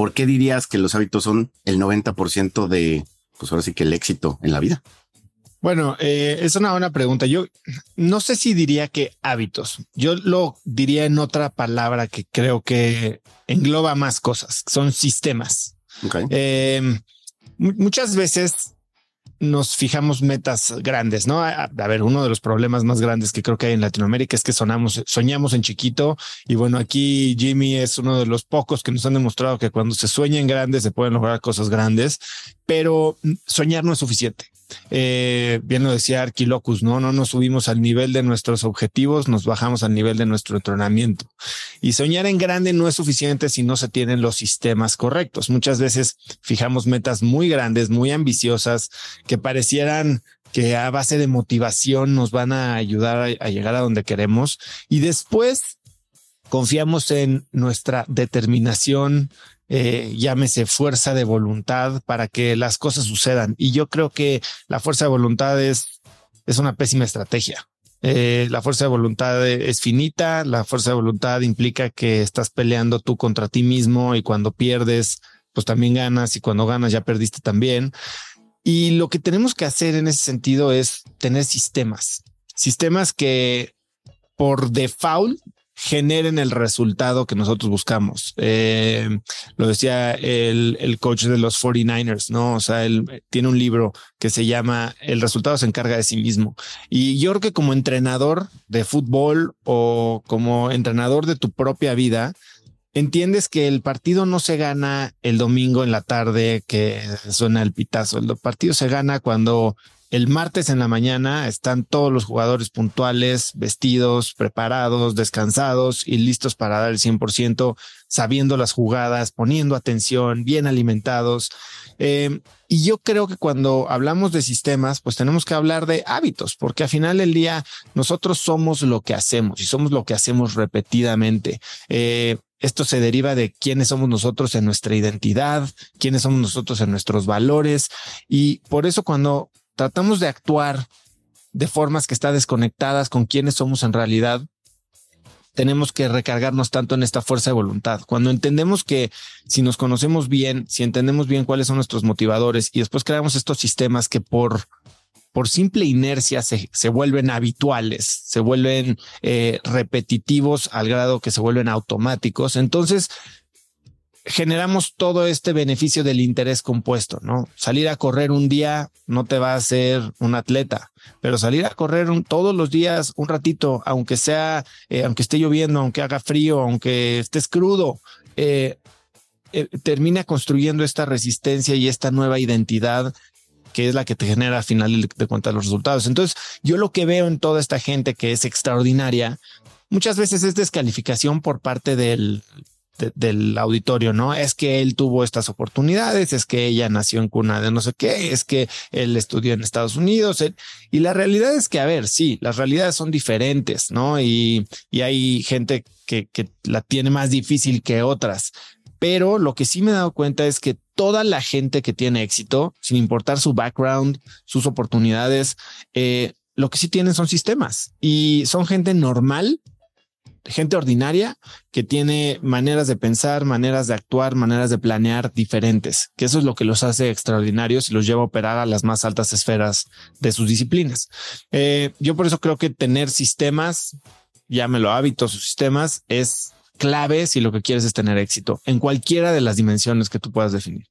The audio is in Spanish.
¿por qué dirías que los hábitos son el 90% de, pues ahora sí que el éxito en la vida? Bueno, eh, es una buena pregunta. Yo no sé si diría que hábitos. Yo lo diría en otra palabra que creo que engloba más cosas. Son sistemas. Eh, muchas veces nos fijamos metas grandes, ¿no? A, ver, uno de los problemas más grandes que creo que hay en Latinoamérica es que sonamos, soñamos en chiquito y bueno, aquí Jimmy es uno de los pocos que nos han demostrado que cuando se sueña en grande se pueden lograr cosas grandes, pero soñar no es suficiente. Eh, bien lo decía Arquilocus, ¿no? No nos subimos al nivel de nuestros objetivos, nos bajamos al nivel de nuestro entrenamiento. Y soñar en grande no es suficiente si no se tienen los sistemas correctos. Muchas veces fijamos metas muy grandes, muy ambiciosas, que parecieran que a base de motivación nos van a ayudar a llegar a donde queremos. Y después confiamos en nuestra determinación, eh, llámese fuerza de voluntad para que las cosas sucedan. Y yo creo que la fuerza de voluntad es, es una pésima estrategia. Eh, la fuerza de voluntad es finita, la fuerza de voluntad implica que estás peleando tú contra ti mismo y cuando pierdes, pues también ganas y cuando ganas ya perdiste también. Y lo que tenemos que hacer en ese sentido es tener sistemas, sistemas que por default generen el resultado que nosotros buscamos. Eh, lo decía el, el, coach de los 49ers, ¿no? O sea, él tiene un libro que se llama El resultado se encarga de sí mismo. Y yo creo que como entrenador de fútbol o como entrenador de tu propia vida, entiendes que el partido no se gana el domingo en la tarde que suena el pitazo. El partido se gana cuando el martes en la mañana están todos los jugadores puntuales, vestidos, preparados, descansados y listos para dar el 100%, sabiendo las jugadas, poniendo atención, bien alimentados. Eh, y yo creo que cuando hablamos de sistemas, pues tenemos que hablar de hábitos, porque al final del día nosotros somos lo que hacemos y somos lo que hacemos repetidamente. Eh, esto se deriva de quiénes somos nosotros en nuestra identidad, quiénes somos nosotros en nuestros valores. Y por eso cuando tratamos de actuar de formas que están desconectadas con quiénes somos en realidad, tenemos que recargarnos tanto en esta fuerza de voluntad. Cuando entendemos que si nos conocemos bien, si entendemos bien cuáles son nuestros motivadores y después creamos estos sistemas que por, por simple inercia se, se vuelven habituales, se vuelven eh, repetitivos al grado que se vuelven automáticos, entonces generamos todo este beneficio del interés compuesto, ¿no? Salir a correr un día no te va a hacer un atleta, pero salir a correr todos los días un ratito, aunque sea, eh, aunque esté lloviendo, aunque haga frío, aunque estés crudo, eh, eh, termina construyendo esta resistencia y esta nueva identidad que es la que te genera al final de cuentas los resultados. Entonces, yo lo que veo en toda esta gente que es extraordinaria, muchas veces es descalificación por parte del, del auditorio, ¿no? Es que él tuvo estas oportunidades, es que ella nació en cuna de no sé qué, es que él estudió en Estados Unidos. y la realidad es que, a ver, sí, las realidades son diferentes, ¿no? Y, y hay gente que, que la tiene más difícil que otras. Pero lo que sí me he dado cuenta es que toda la gente que tiene éxito, sin importar su background, sus oportunidades, eh, lo que sí tienen son sistemas y son gente normal gente ordinaria que tiene maneras de pensar, maneras de actuar, maneras de planear diferentes, que eso es lo que los hace extraordinarios y los lleva a operar a las más altas esferas de sus disciplinas. Eh, yo por eso creo que tener sistemas, llámelo hábitos o sistemas, es clave si lo que quieres es tener éxito en cualquiera de las dimensiones que tú puedas definir.